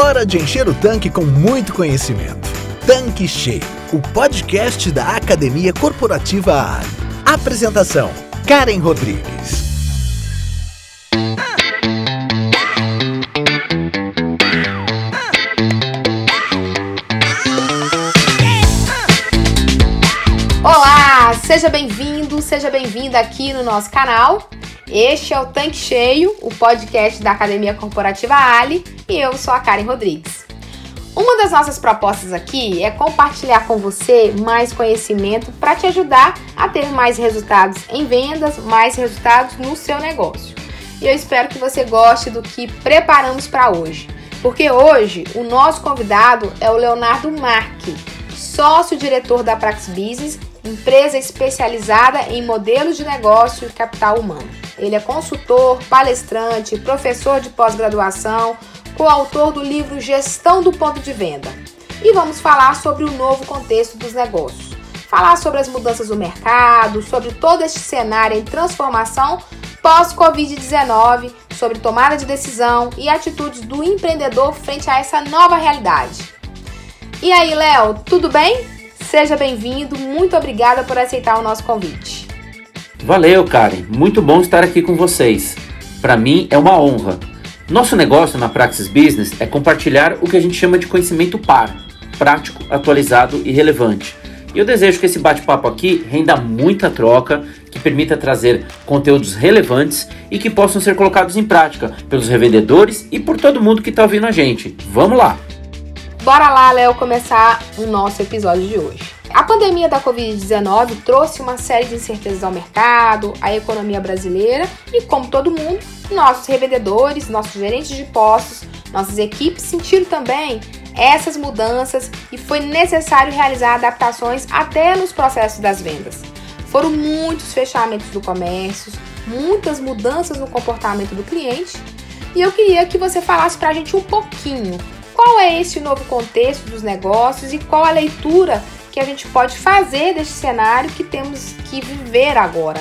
Hora de encher o tanque com muito conhecimento. Tanque Cheio, o podcast da Academia Corporativa Ali. Apresentação: Karen Rodrigues. Olá, seja bem-vindo, seja bem-vinda aqui no nosso canal. Este é o Tanque Cheio, o podcast da Academia Corporativa Ali, e eu sou a Karen Rodrigues. Uma das nossas propostas aqui é compartilhar com você mais conhecimento para te ajudar a ter mais resultados em vendas, mais resultados no seu negócio. E eu espero que você goste do que preparamos para hoje, porque hoje o nosso convidado é o Leonardo Marque, sócio-diretor da Prax Business, empresa especializada em modelos de negócio e capital humano. Ele é consultor, palestrante, professor de pós-graduação, coautor do livro Gestão do Ponto de Venda. E vamos falar sobre o novo contexto dos negócios. Falar sobre as mudanças do mercado, sobre todo este cenário em transformação pós-Covid-19, sobre tomada de decisão e atitudes do empreendedor frente a essa nova realidade. E aí, Léo, tudo bem? Seja bem-vindo, muito obrigada por aceitar o nosso convite. Valeu, Karen. Muito bom estar aqui com vocês. Para mim é uma honra. Nosso negócio na Praxis Business é compartilhar o que a gente chama de conhecimento par, prático, atualizado e relevante. E eu desejo que esse bate-papo aqui renda muita troca, que permita trazer conteúdos relevantes e que possam ser colocados em prática pelos revendedores e por todo mundo que está ouvindo a gente. Vamos lá! Bora lá, Léo, começar o nosso episódio de hoje. A pandemia da Covid-19 trouxe uma série de incertezas ao mercado, à economia brasileira e, como todo mundo, nossos revendedores, nossos gerentes de postos, nossas equipes sentiram também essas mudanças e foi necessário realizar adaptações até nos processos das vendas. Foram muitos fechamentos do comércio, muitas mudanças no comportamento do cliente e eu queria que você falasse para a gente um pouquinho qual é esse novo contexto dos negócios e qual a leitura que a gente pode fazer deste cenário que temos que viver agora.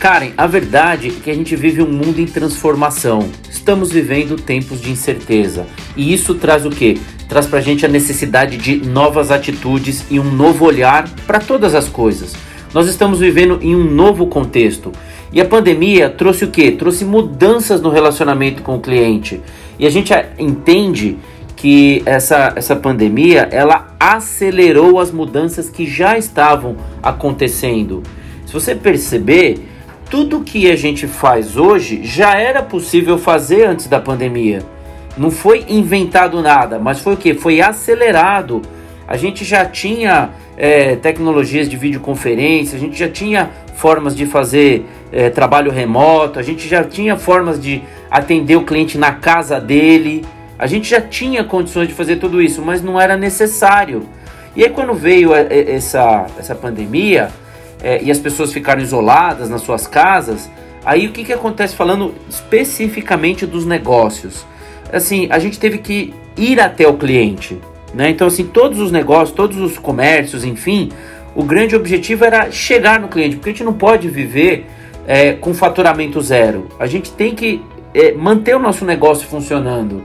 Karen, a verdade é que a gente vive um mundo em transformação. Estamos vivendo tempos de incerteza. E isso traz o quê? Traz pra gente a necessidade de novas atitudes e um novo olhar para todas as coisas. Nós estamos vivendo em um novo contexto. E a pandemia trouxe o quê? Trouxe mudanças no relacionamento com o cliente. E a gente entende que essa, essa pandemia ela acelerou as mudanças que já estavam acontecendo. Se você perceber, tudo que a gente faz hoje já era possível fazer antes da pandemia. Não foi inventado nada, mas foi o que? Foi acelerado. A gente já tinha é, tecnologias de videoconferência, a gente já tinha formas de fazer é, trabalho remoto, a gente já tinha formas de atender o cliente na casa dele. A gente já tinha condições de fazer tudo isso, mas não era necessário. E aí quando veio essa, essa pandemia é, e as pessoas ficaram isoladas nas suas casas, aí o que, que acontece falando especificamente dos negócios? Assim, a gente teve que ir até o cliente. Né? Então, assim, todos os negócios, todos os comércios, enfim, o grande objetivo era chegar no cliente, porque a gente não pode viver é, com faturamento zero. A gente tem que é, manter o nosso negócio funcionando.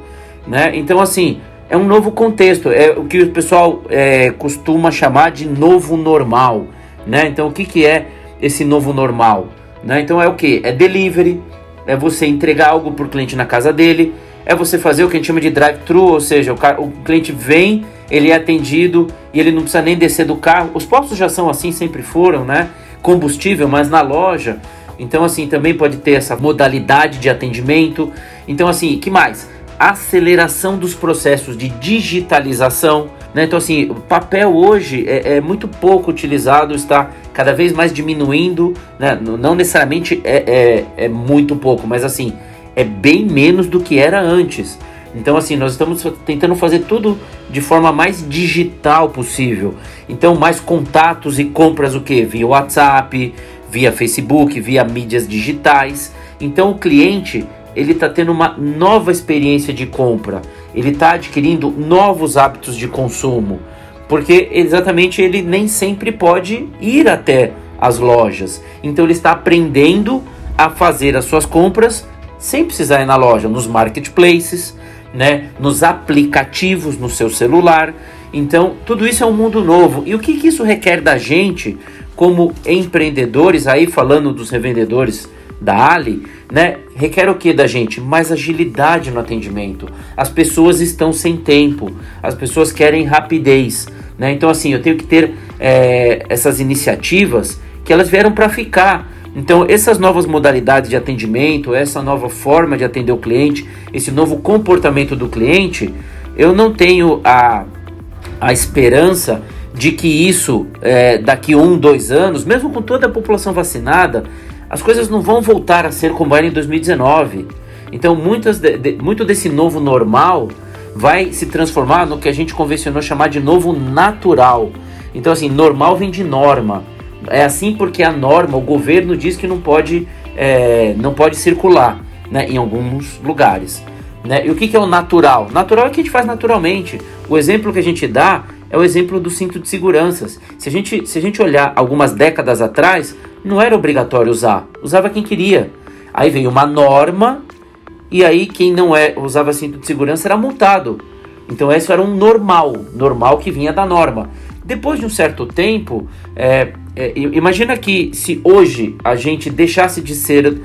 Né? Então, assim, é um novo contexto, é o que o pessoal é, costuma chamar de novo normal. Né? Então, o que, que é esse novo normal? Né? Então, é o que? É delivery, é você entregar algo para o cliente na casa dele, é você fazer o que a gente chama de drive-thru, ou seja, o, cara, o cliente vem, ele é atendido e ele não precisa nem descer do carro. Os postos já são assim, sempre foram, né? Combustível, mas na loja. Então, assim, também pode ter essa modalidade de atendimento. Então, assim, que mais? Aceleração dos processos de digitalização. Né? Então, assim, o papel hoje é, é, muito pouco utilizado, está cada vez mais diminuindo. Né? Não necessariamente é, é, é muito pouco, mas assim, é bem menos do que era antes. Então, assim, nós estamos tentando fazer tudo de forma mais digital possível. Então, mais contatos e compras o que? Via WhatsApp, via Facebook, via mídias digitais. Então, o cliente ele está tendo uma nova experiência de compra, ele está adquirindo novos hábitos de consumo, porque exatamente ele nem sempre pode ir até as lojas. Então ele está aprendendo a fazer as suas compras sem precisar ir na loja, nos marketplaces, né, nos aplicativos no seu celular. Então, tudo isso é um mundo novo. E o que, que isso requer da gente, como empreendedores, aí falando dos revendedores da Ali, né? Requer o que da gente? Mais agilidade no atendimento. As pessoas estão sem tempo, as pessoas querem rapidez, né? Então, assim, eu tenho que ter é, essas iniciativas que elas vieram para ficar. Então, essas novas modalidades de atendimento, essa nova forma de atender o cliente, esse novo comportamento do cliente, eu não tenho a, a esperança de que isso, é, daqui um, dois anos, mesmo com toda a população vacinada, as coisas não vão voltar a ser como era em 2019. Então, muitas de, de, muito desse novo normal vai se transformar no que a gente convencionou chamar de novo natural. Então, assim, normal vem de norma. É assim porque a norma, o governo diz que não pode, é, não pode circular né, em alguns lugares. Né? E o que, que é o natural? Natural é o que a gente faz naturalmente. O exemplo que a gente dá é o exemplo do cinto de segurança. Se a gente, se a gente olhar algumas décadas atrás, não era obrigatório usar, usava quem queria. Aí veio uma norma e aí quem não é, usava cinto de segurança era multado. Então esse era um normal, normal que vinha da norma. Depois de um certo tempo, é, é, imagina que se hoje a gente deixasse de ser,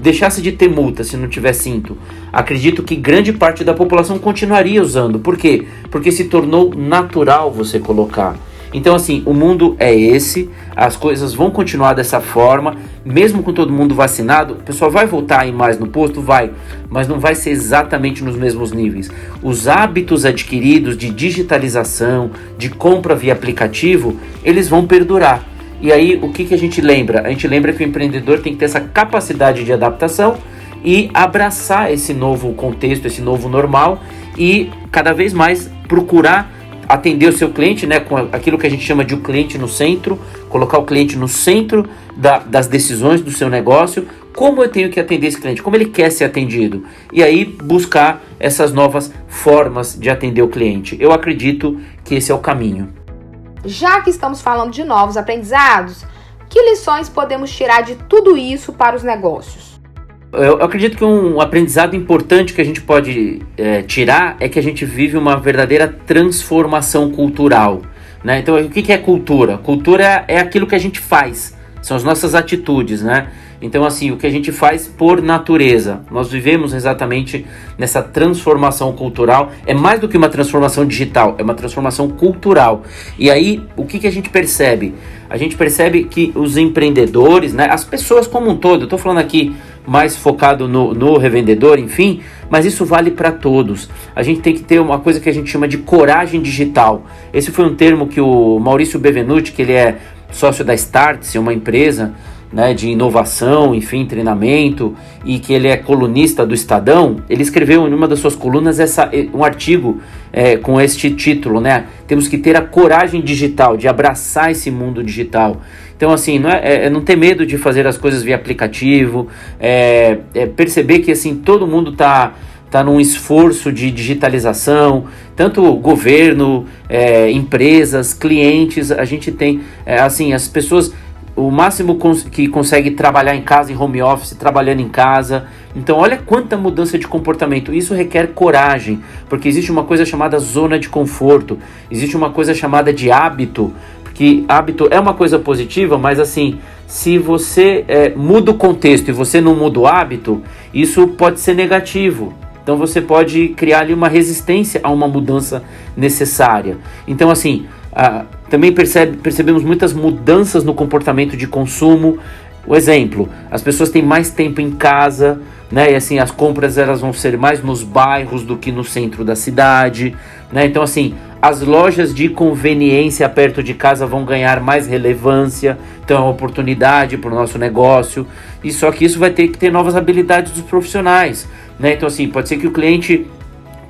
deixasse de ter multa se não tiver cinto, acredito que grande parte da população continuaria usando. Por quê? Porque se tornou natural você colocar. Então, assim, o mundo é esse, as coisas vão continuar dessa forma, mesmo com todo mundo vacinado, o pessoal vai voltar a ir mais no posto? Vai, mas não vai ser exatamente nos mesmos níveis. Os hábitos adquiridos de digitalização, de compra via aplicativo, eles vão perdurar. E aí, o que, que a gente lembra? A gente lembra que o empreendedor tem que ter essa capacidade de adaptação e abraçar esse novo contexto, esse novo normal e cada vez mais procurar atender o seu cliente, né, com aquilo que a gente chama de o cliente no centro, colocar o cliente no centro da, das decisões do seu negócio, como eu tenho que atender esse cliente, como ele quer ser atendido, e aí buscar essas novas formas de atender o cliente. Eu acredito que esse é o caminho. Já que estamos falando de novos aprendizados, que lições podemos tirar de tudo isso para os negócios? Eu acredito que um aprendizado importante que a gente pode é, tirar é que a gente vive uma verdadeira transformação cultural. Né? Então, o que é cultura? Cultura é aquilo que a gente faz, são as nossas atitudes, né? Então, assim, o que a gente faz por natureza. Nós vivemos exatamente nessa transformação cultural. É mais do que uma transformação digital, é uma transformação cultural. E aí, o que, que a gente percebe? A gente percebe que os empreendedores, né, as pessoas como um todo, eu estou falando aqui mais focado no, no revendedor, enfim, mas isso vale para todos. A gente tem que ter uma coisa que a gente chama de coragem digital. Esse foi um termo que o Maurício Bevenuti, que ele é sócio da Startse, uma empresa né, de inovação, enfim, treinamento, e que ele é colunista do Estadão, ele escreveu em uma das suas colunas essa, um artigo é, com este título, né? Temos que ter a coragem digital, de abraçar esse mundo digital. Então, assim, não, é, é, é não ter medo de fazer as coisas via aplicativo, é, é perceber que, assim, todo mundo está tá num esforço de digitalização, tanto governo, é, empresas, clientes, a gente tem, é, assim, as pessoas o máximo que consegue trabalhar em casa, em home office, trabalhando em casa. Então, olha quanta mudança de comportamento. Isso requer coragem, porque existe uma coisa chamada zona de conforto, existe uma coisa chamada de hábito, que hábito é uma coisa positiva, mas assim, se você é, muda o contexto e você não muda o hábito, isso pode ser negativo. Então você pode criar ali uma resistência a uma mudança necessária. Então, assim, ah, também percebe, percebemos muitas mudanças no comportamento de consumo. O exemplo, as pessoas têm mais tempo em casa, né? E assim, as compras elas vão ser mais nos bairros do que no centro da cidade, né? Então assim, as lojas de conveniência perto de casa vão ganhar mais relevância, então é uma oportunidade para o nosso negócio. E só que isso vai ter que ter novas habilidades dos profissionais, né? Então assim, pode ser que o cliente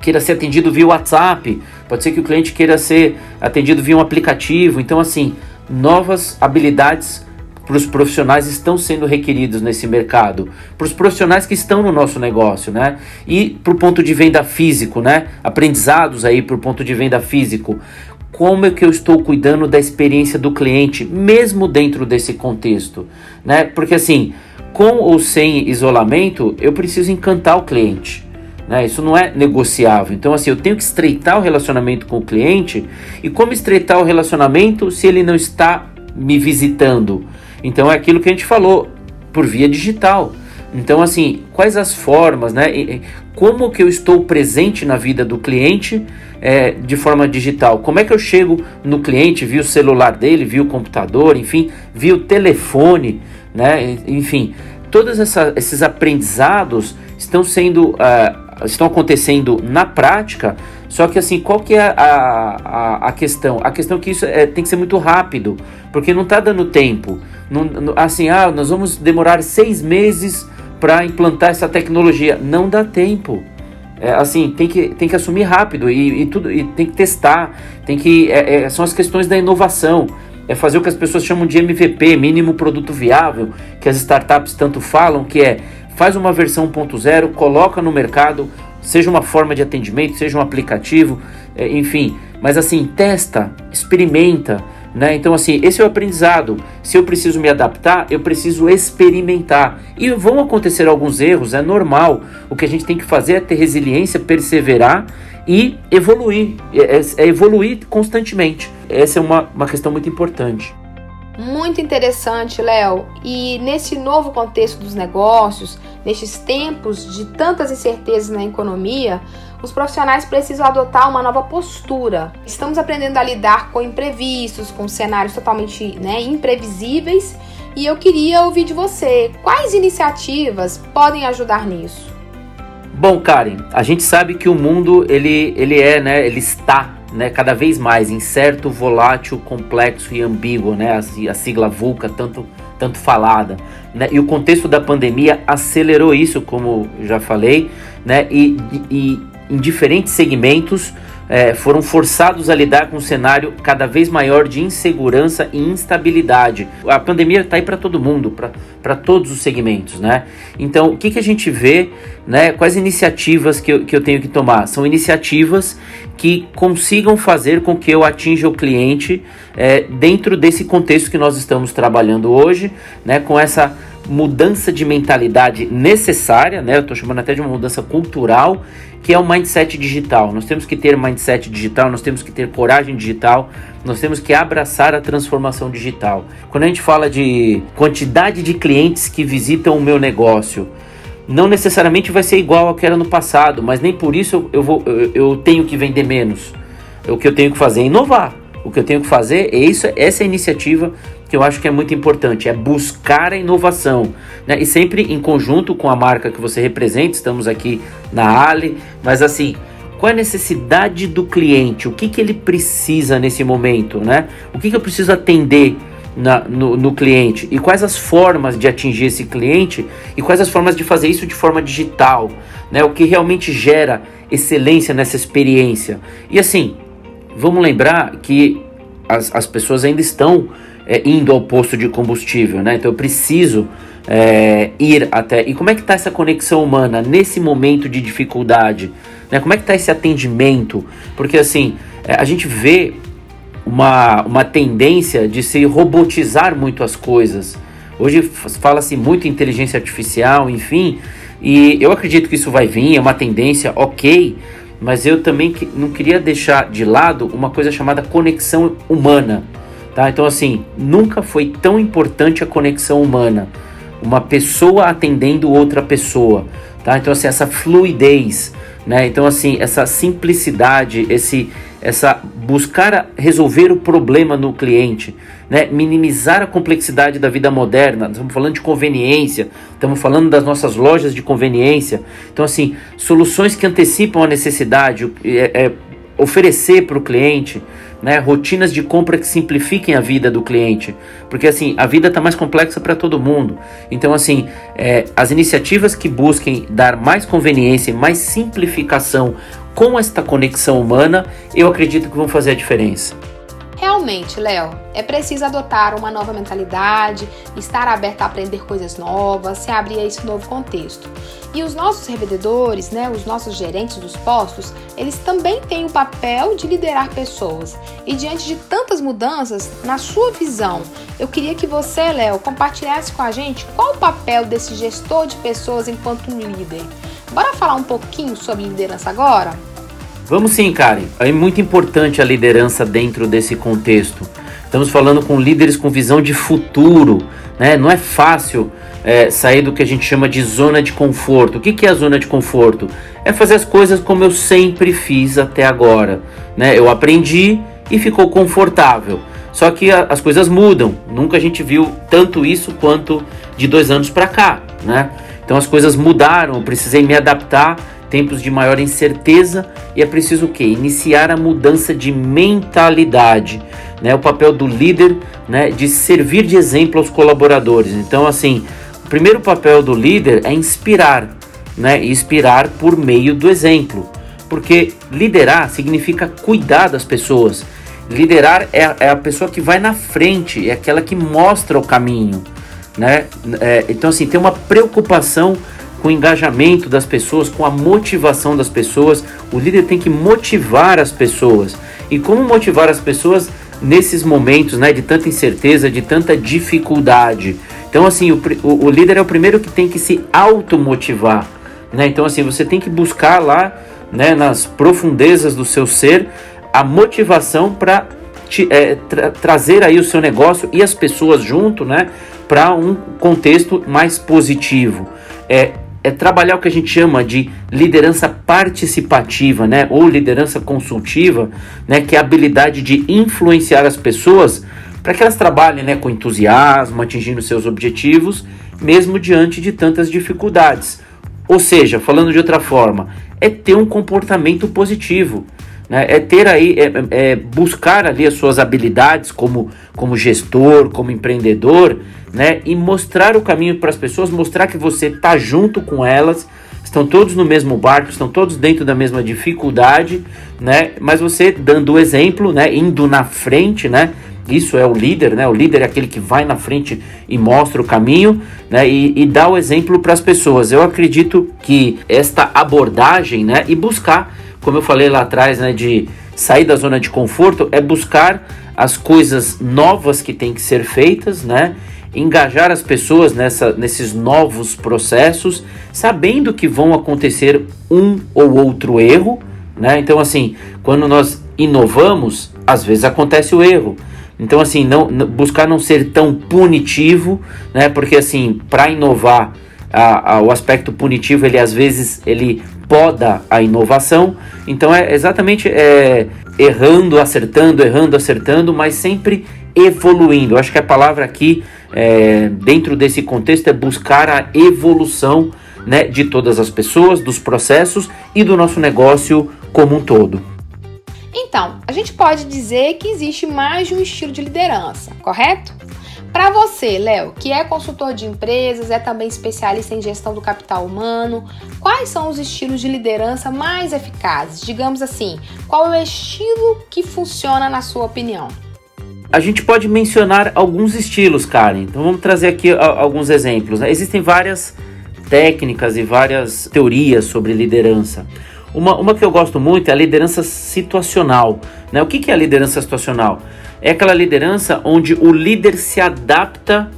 queira ser atendido via WhatsApp, pode ser que o cliente queira ser atendido via um aplicativo. Então, assim, novas habilidades para os profissionais estão sendo requeridos nesse mercado, para os profissionais que estão no nosso negócio, né? E para o ponto de venda físico, né? Aprendizados aí para o ponto de venda físico. Como é que eu estou cuidando da experiência do cliente, mesmo dentro desse contexto, né? Porque assim, com ou sem isolamento, eu preciso encantar o cliente. Né? Isso não é negociável. Então, assim, eu tenho que estreitar o relacionamento com o cliente. E como estreitar o relacionamento se ele não está me visitando? Então, é aquilo que a gente falou, por via digital. Então, assim, quais as formas, né? Como que eu estou presente na vida do cliente é, de forma digital? Como é que eu chego no cliente via o celular dele, via o computador, enfim, via o telefone, né? Enfim, todos essa, esses aprendizados estão sendo uh, estão acontecendo na prática. Só que assim, qual que é a, a, a questão? A questão é que isso é, tem que ser muito rápido, porque não está dando tempo. Não, assim, ah, nós vamos demorar seis meses para implantar essa tecnologia. Não dá tempo. É, assim, tem que, tem que assumir rápido e, e tudo, e tem que testar, tem que. É, é, são as questões da inovação. É fazer o que as pessoas chamam de MVP, mínimo produto viável, que as startups tanto falam, que é faz uma versão 1.0, coloca no mercado, seja uma forma de atendimento, seja um aplicativo, é, enfim. Mas assim, testa, experimenta, né? Então, assim, esse é o aprendizado. Se eu preciso me adaptar, eu preciso experimentar. E vão acontecer alguns erros, é normal. O que a gente tem que fazer é ter resiliência, perseverar e evoluir. É, é, é evoluir constantemente. Essa é uma, uma questão muito importante. Muito interessante, Léo. E nesse novo contexto dos negócios, nestes tempos de tantas incertezas na economia, os profissionais precisam adotar uma nova postura. Estamos aprendendo a lidar com imprevistos, com cenários totalmente né, imprevisíveis. E eu queria ouvir de você quais iniciativas podem ajudar nisso. Bom, Karen, a gente sabe que o mundo ele, ele é, né, ele está né, cada vez mais incerto, volátil, complexo e ambíguo, né, a, a sigla VUCA, tanto, tanto falada. Né, e o contexto da pandemia acelerou isso, como já falei, né, e, e em diferentes segmentos é, foram forçados a lidar com um cenário cada vez maior de insegurança e instabilidade. A pandemia está aí para todo mundo, para todos os segmentos, né? Então, o que, que a gente vê, né? Quais iniciativas que eu, que eu tenho que tomar? São iniciativas que consigam fazer com que eu atinja o cliente é, dentro desse contexto que nós estamos trabalhando hoje, né? Com essa mudança de mentalidade necessária, né? Eu estou chamando até de uma mudança cultural que é o mindset digital. Nós temos que ter mindset digital, nós temos que ter coragem digital, nós temos que abraçar a transformação digital. Quando a gente fala de quantidade de clientes que visitam o meu negócio, não necessariamente vai ser igual ao que era no passado, mas nem por isso eu, vou, eu, eu tenho que vender menos. O que eu tenho que fazer é inovar. O que eu tenho que fazer é isso, essa é iniciativa que eu acho que é muito importante, é buscar a inovação, né? E sempre em conjunto com a marca que você representa, estamos aqui na Ali, mas assim, qual é a necessidade do cliente? O que, que ele precisa nesse momento, né? O que, que eu preciso atender na, no, no, cliente e quais as formas de atingir esse cliente e quais as formas de fazer isso de forma digital, né? O que realmente gera excelência nessa experiência. E assim, vamos lembrar que as, as pessoas ainda estão é, indo ao posto de combustível, né? Então eu preciso é, ir até. E como é que está essa conexão humana nesse momento de dificuldade? Né? Como é que está esse atendimento? Porque assim, é, a gente vê uma, uma tendência de se robotizar muito as coisas. Hoje fala-se muito inteligência artificial, enfim, e eu acredito que isso vai vir, é uma tendência ok, mas eu também não queria deixar de lado uma coisa chamada conexão humana. Tá? Então, assim, nunca foi tão importante a conexão humana. Uma pessoa atendendo outra pessoa. Tá? Então, assim, essa fluidez, né? Então, assim, essa simplicidade, esse, essa buscar resolver o problema no cliente, né? minimizar a complexidade da vida moderna. Estamos falando de conveniência, estamos falando das nossas lojas de conveniência. Então, assim, soluções que antecipam a necessidade, é, é oferecer para o cliente né, rotinas de compra que simplifiquem a vida do cliente, porque assim a vida está mais complexa para todo mundo. Então assim, é, as iniciativas que busquem dar mais conveniência e mais simplificação com esta conexão humana, eu acredito que vão fazer a diferença. Realmente, Léo, é preciso adotar uma nova mentalidade, estar aberto a aprender coisas novas, se abrir a esse novo contexto. E os nossos revendedores, né, os nossos gerentes dos postos, eles também têm o papel de liderar pessoas. E diante de tantas mudanças, na sua visão, eu queria que você, Léo, compartilhasse com a gente qual o papel desse gestor de pessoas enquanto um líder. Bora falar um pouquinho sobre liderança agora? Vamos sim, Karen. É muito importante a liderança dentro desse contexto. Estamos falando com líderes com visão de futuro, né? Não é fácil é, sair do que a gente chama de zona de conforto. O que, que é a zona de conforto? É fazer as coisas como eu sempre fiz até agora, né? Eu aprendi e ficou confortável. Só que a, as coisas mudam. Nunca a gente viu tanto isso quanto de dois anos para cá, né? Então as coisas mudaram. Eu precisei me adaptar tempos de maior incerteza e é preciso o quê? Iniciar a mudança de mentalidade, né? O papel do líder, né, de servir de exemplo aos colaboradores. Então, assim, o primeiro papel do líder é inspirar, né? Inspirar por meio do exemplo. Porque liderar significa cuidar das pessoas. Liderar é, é a pessoa que vai na frente, é aquela que mostra o caminho, né? É, então, assim, tem uma preocupação com o engajamento das pessoas, com a motivação das pessoas. O líder tem que motivar as pessoas. E como motivar as pessoas nesses momentos né, de tanta incerteza, de tanta dificuldade? Então, assim, o, o, o líder é o primeiro que tem que se automotivar. Né? Então, assim, você tem que buscar lá, né, nas profundezas do seu ser, a motivação para é, tra trazer aí o seu negócio e as pessoas junto, né, para um contexto mais positivo. É, é trabalhar o que a gente chama de liderança participativa, né, ou liderança consultiva, né, que é a habilidade de influenciar as pessoas para que elas trabalhem né, com entusiasmo, atingindo seus objetivos, mesmo diante de tantas dificuldades. Ou seja, falando de outra forma, é ter um comportamento positivo. Né? É ter aí, é, é buscar ali as suas habilidades como, como gestor, como empreendedor, né? E mostrar o caminho para as pessoas, mostrar que você está junto com elas, estão todos no mesmo barco, estão todos dentro da mesma dificuldade, né? Mas você dando o exemplo, né? Indo na frente, né? Isso é o líder, né? O líder é aquele que vai na frente e mostra o caminho, né? E, e dá o exemplo para as pessoas. Eu acredito que esta abordagem, né? E buscar, como eu falei lá atrás, né? De sair da zona de conforto é buscar as coisas novas que têm que ser feitas, né? Engajar as pessoas nessa, nesses novos processos, sabendo que vão acontecer um ou outro erro, né? Então, assim, quando nós inovamos, às vezes acontece o erro. Então, assim, não, buscar não ser tão punitivo, né? Porque, assim, para inovar, a, a, o aspecto punitivo, ele às vezes, ele poda a inovação. Então, é exatamente é, errando, acertando, errando, acertando, mas sempre evoluindo. Eu acho que a palavra aqui, é, dentro desse contexto, é buscar a evolução né, de todas as pessoas, dos processos e do nosso negócio como um todo. Então, a gente pode dizer que existe mais de um estilo de liderança, correto? Para você, Léo, que é consultor de empresas, é também especialista em gestão do capital humano, quais são os estilos de liderança mais eficazes? Digamos assim, qual é o estilo que funciona na sua opinião? A gente pode mencionar alguns estilos, Karen. Então vamos trazer aqui alguns exemplos. Né? Existem várias técnicas e várias teorias sobre liderança. Uma, uma que eu gosto muito é a liderança situacional. Né? O que, que é a liderança situacional? É aquela liderança onde o líder se adapta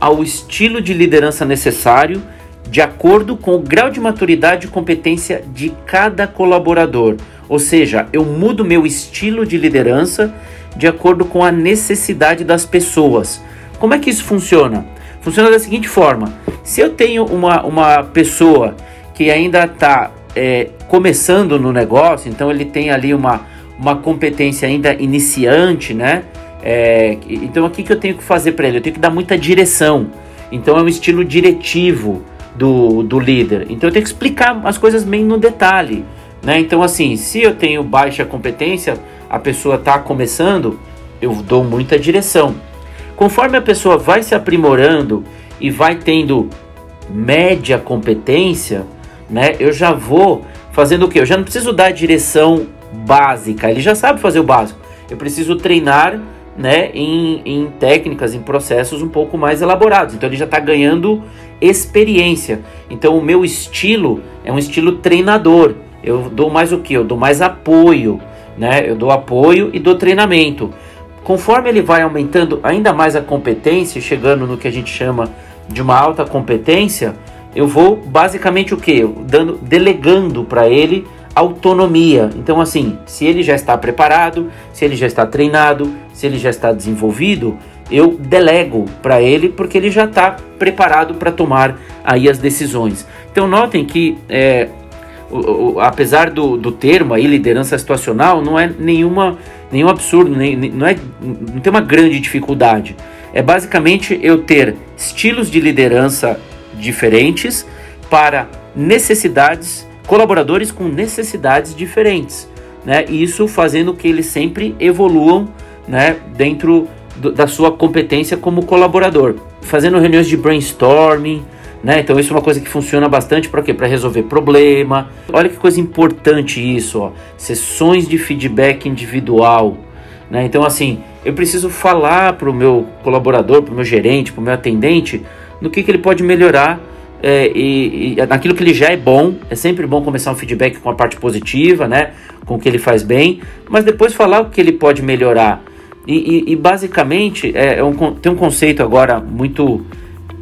ao estilo de liderança necessário de acordo com o grau de maturidade e competência de cada colaborador. Ou seja, eu mudo meu estilo de liderança de acordo com a necessidade das pessoas. Como é que isso funciona? Funciona da seguinte forma: se eu tenho uma, uma pessoa que ainda está é, começando no negócio, então ele tem ali uma, uma competência ainda iniciante, né? É, então o que, que eu tenho que fazer para ele? Eu tenho que dar muita direção. Então é um estilo diretivo do, do líder. Então eu tenho que explicar as coisas bem no detalhe. Né? Então, assim, se eu tenho baixa competência, a pessoa está começando, eu dou muita direção. Conforme a pessoa vai se aprimorando e vai tendo média competência, né? Eu já vou fazendo o que? Eu já não preciso dar a direção básica, ele já sabe fazer o básico. Eu preciso treinar né, em, em técnicas, em processos um pouco mais elaborados. Então ele já está ganhando experiência. Então o meu estilo é um estilo treinador. Eu dou mais o que? Eu dou mais apoio, né? Eu dou apoio e dou treinamento. Conforme ele vai aumentando ainda mais a competência, chegando no que a gente chama de uma alta competência, eu vou basicamente o que? Dando, delegando para ele autonomia. Então, assim, se ele já está preparado, se ele já está treinado, se ele já está desenvolvido, eu delego para ele porque ele já está preparado para tomar aí as decisões. Então, notem que é, o, o, apesar do, do termo aí liderança situacional, não é nenhuma nenhum absurdo, nem, não é não tem uma grande dificuldade. É basicamente eu ter estilos de liderança diferentes para necessidades colaboradores com necessidades diferentes, né? E isso fazendo que eles sempre evoluam, né, dentro do, da sua competência como colaborador, fazendo reuniões de brainstorming, né? Então isso é uma coisa que funciona bastante para quê? Para resolver problema. Olha que coisa importante isso, ó. Sessões de feedback individual, né? Então assim, eu preciso falar para o meu colaborador, para o meu gerente, para o meu atendente, no que, que ele pode melhorar é, e, e naquilo que ele já é bom, é sempre bom começar um feedback com a parte positiva, né? Com o que ele faz bem, mas depois falar o que ele pode melhorar. E, e, basicamente é, é um, tem um conceito agora muito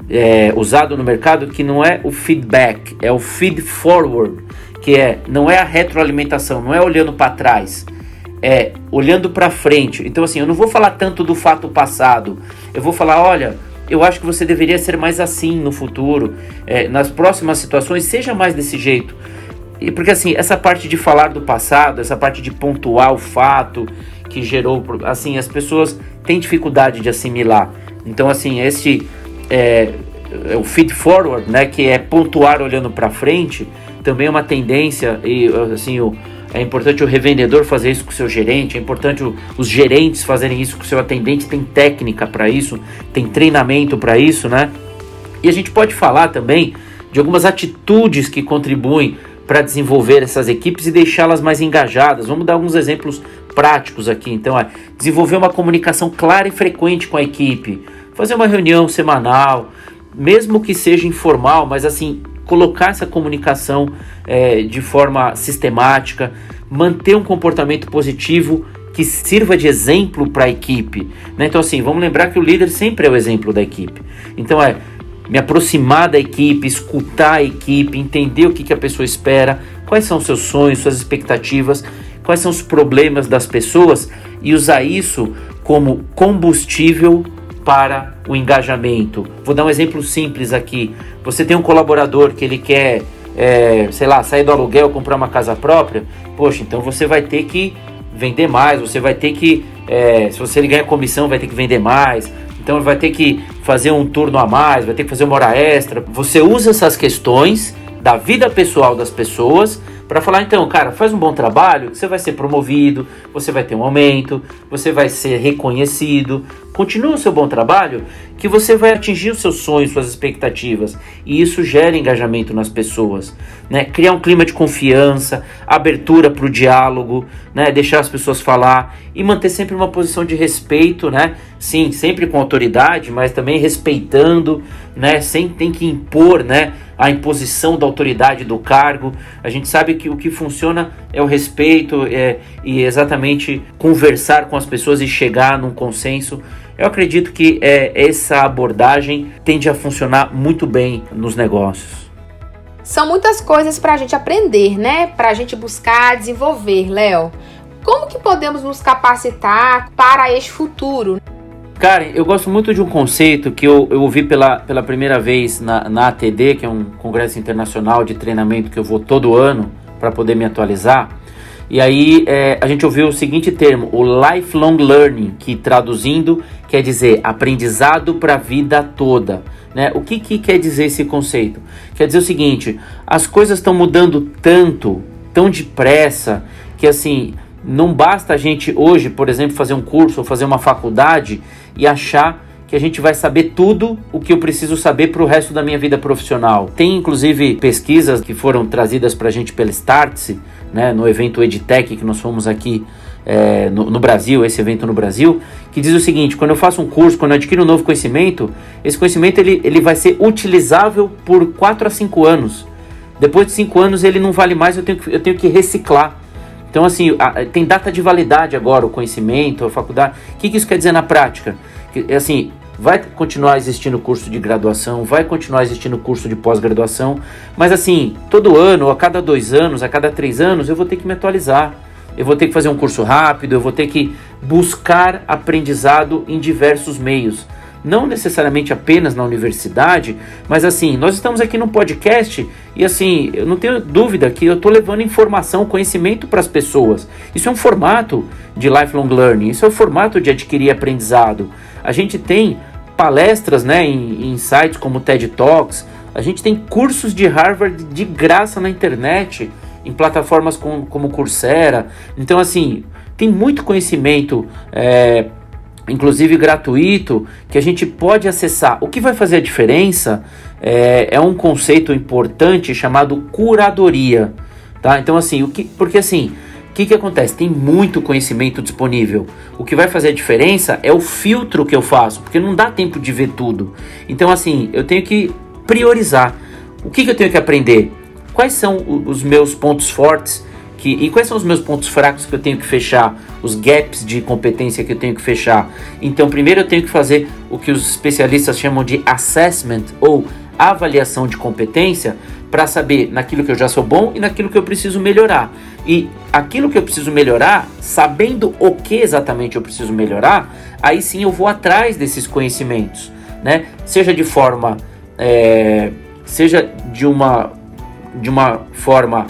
é, usado no mercado que não é o feedback, é o feed forward, que é não é a retroalimentação, não é olhando para trás, é olhando para frente. Então assim, eu não vou falar tanto do fato passado, eu vou falar, olha eu acho que você deveria ser mais assim no futuro, é, nas próximas situações, seja mais desse jeito. E porque assim, essa parte de falar do passado, essa parte de pontuar o fato que gerou, assim, as pessoas têm dificuldade de assimilar. Então, assim, esse é, é o feed forward, né, que é pontuar olhando para frente, também é uma tendência e assim o é importante o revendedor fazer isso com o seu gerente, é importante o, os gerentes fazerem isso com o seu atendente, tem técnica para isso, tem treinamento para isso, né? E a gente pode falar também de algumas atitudes que contribuem para desenvolver essas equipes e deixá-las mais engajadas. Vamos dar alguns exemplos práticos aqui. Então, é desenvolver uma comunicação clara e frequente com a equipe, fazer uma reunião semanal, mesmo que seja informal, mas assim colocar essa comunicação é, de forma sistemática, manter um comportamento positivo que sirva de exemplo para a equipe. Né? Então, assim, vamos lembrar que o líder sempre é o exemplo da equipe. Então, é me aproximar da equipe, escutar a equipe, entender o que, que a pessoa espera, quais são seus sonhos, suas expectativas, quais são os problemas das pessoas e usar isso como combustível para o engajamento. Vou dar um exemplo simples aqui. Você tem um colaborador que ele quer, é, sei lá, sair do aluguel, comprar uma casa própria. Poxa, então você vai ter que vender mais, você vai ter que, é, se você ganhar comissão, vai ter que vender mais. Então vai ter que fazer um turno a mais, vai ter que fazer uma hora extra. Você usa essas questões da vida pessoal das pessoas para falar então, cara, faz um bom trabalho, você vai ser promovido, você vai ter um aumento, você vai ser reconhecido. Continua o seu bom trabalho, que você vai atingir os seus sonhos, suas expectativas, e isso gera engajamento nas pessoas, né? Criar um clima de confiança, abertura para o diálogo, né? Deixar as pessoas falar e manter sempre uma posição de respeito, né? Sim, sempre com autoridade, mas também respeitando, né? Sem tem que impor, né? a imposição da autoridade do cargo. A gente sabe que o que funciona é o respeito é, e exatamente conversar com as pessoas e chegar num consenso. Eu acredito que é, essa abordagem tende a funcionar muito bem nos negócios. São muitas coisas para a gente aprender, né? Para a gente buscar desenvolver, Léo. Como que podemos nos capacitar para este futuro? Karen, eu gosto muito de um conceito que eu, eu ouvi pela, pela primeira vez na, na ATD, que é um congresso internacional de treinamento que eu vou todo ano para poder me atualizar. E aí é, a gente ouviu o seguinte termo, o lifelong learning, que traduzindo quer dizer aprendizado para a vida toda. Né? O que, que quer dizer esse conceito? Quer dizer o seguinte: as coisas estão mudando tanto, tão depressa, que assim não basta a gente hoje, por exemplo, fazer um curso ou fazer uma faculdade e achar que a gente vai saber tudo o que eu preciso saber para o resto da minha vida profissional. Tem inclusive pesquisas que foram trazidas para a gente pela Startse, né, no evento EdTech que nós fomos aqui é, no, no, Brasil, esse evento no Brasil, que diz o seguinte: quando eu faço um curso, quando eu adquiro um novo conhecimento, esse conhecimento ele, ele vai ser utilizável por 4 a 5 anos. Depois de 5 anos ele não vale mais, eu tenho, eu tenho que reciclar. Então, assim, a, tem data de validade agora o conhecimento, a faculdade. O que, que isso quer dizer na prática? Que, assim, vai continuar existindo curso de graduação, vai continuar existindo curso de pós-graduação, mas assim, todo ano, a cada dois anos, a cada três anos, eu vou ter que me atualizar. Eu vou ter que fazer um curso rápido, eu vou ter que buscar aprendizado em diversos meios não necessariamente apenas na universidade, mas assim, nós estamos aqui no podcast e assim, eu não tenho dúvida que eu estou levando informação, conhecimento para as pessoas. Isso é um formato de lifelong learning, isso é um formato de adquirir aprendizado. A gente tem palestras né, em, em sites como TED Talks, a gente tem cursos de Harvard de graça na internet, em plataformas com, como Coursera. Então, assim, tem muito conhecimento é, inclusive gratuito, que a gente pode acessar. O que vai fazer a diferença é, é um conceito importante chamado curadoria, tá? Então assim, o que, porque assim, o que, que acontece? Tem muito conhecimento disponível. O que vai fazer a diferença é o filtro que eu faço, porque não dá tempo de ver tudo. Então assim, eu tenho que priorizar. O que, que eu tenho que aprender? Quais são os meus pontos fortes? Que, e quais são os meus pontos fracos que eu tenho que fechar, os gaps de competência que eu tenho que fechar. Então, primeiro eu tenho que fazer o que os especialistas chamam de assessment ou avaliação de competência para saber naquilo que eu já sou bom e naquilo que eu preciso melhorar. E aquilo que eu preciso melhorar, sabendo o que exatamente eu preciso melhorar, aí sim eu vou atrás desses conhecimentos, né? Seja de forma, é, seja de uma de uma forma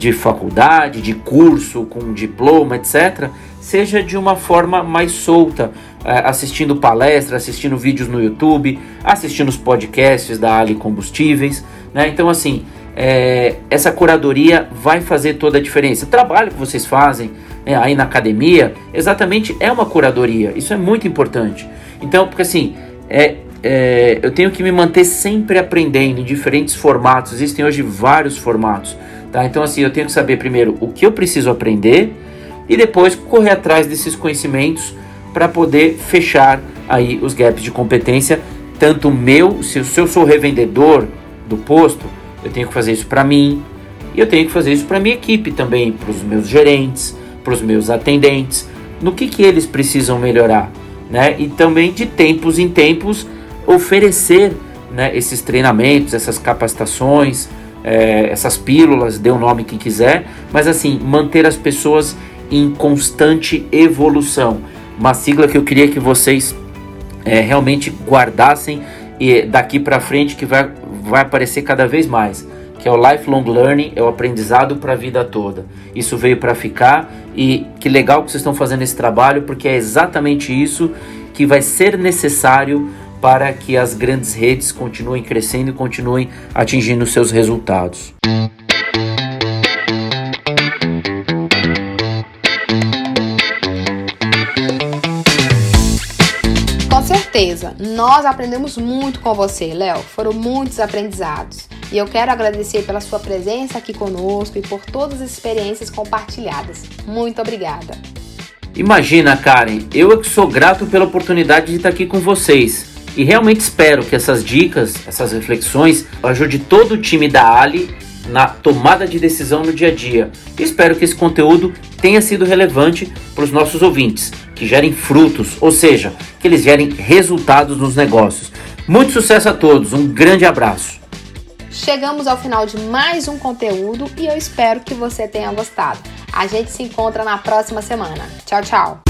de faculdade, de curso, com diploma, etc., seja de uma forma mais solta, é, assistindo palestras, assistindo vídeos no YouTube, assistindo os podcasts da Ali Combustíveis. Né? Então, assim, é, essa curadoria vai fazer toda a diferença. O trabalho que vocês fazem né, aí na academia, exatamente é uma curadoria. Isso é muito importante. Então, porque assim, é, é, eu tenho que me manter sempre aprendendo em diferentes formatos. Existem hoje vários formatos. Tá? Então, assim, eu tenho que saber primeiro o que eu preciso aprender e depois correr atrás desses conhecimentos para poder fechar aí os gaps de competência, tanto meu, se, eu sou revendedor do posto, eu tenho que fazer isso para mim e eu tenho que fazer isso para minha equipe também, para os meus gerentes, para os meus atendentes, no que, que eles precisam melhorar, né? E também de tempos em tempos oferecer né, esses treinamentos, essas capacitações, é, essas pílulas, dê o nome que quiser, mas assim, manter as pessoas em constante evolução. Uma sigla que eu queria que vocês é, realmente guardassem e daqui para frente que vai, vai aparecer cada vez mais, que é o lifelong learning, é o aprendizado para a vida toda. Isso veio para ficar e que legal que vocês estão fazendo esse trabalho, porque é exatamente isso que vai ser necessário para que as grandes redes continuem crescendo e continuem atingindo seus resultados. Com certeza, nós aprendemos muito com você, Léo. Foram muitos aprendizados. E eu quero agradecer pela sua presença aqui conosco e por todas as experiências compartilhadas. Muito obrigada. Imagina, Karen, eu é que sou grato pela oportunidade de estar aqui com vocês. E realmente espero que essas dicas, essas reflexões, ajude todo o time da Ali na tomada de decisão no dia a dia. E espero que esse conteúdo tenha sido relevante para os nossos ouvintes, que gerem frutos, ou seja, que eles gerem resultados nos negócios. Muito sucesso a todos, um grande abraço. Chegamos ao final de mais um conteúdo e eu espero que você tenha gostado. A gente se encontra na próxima semana. Tchau, tchau.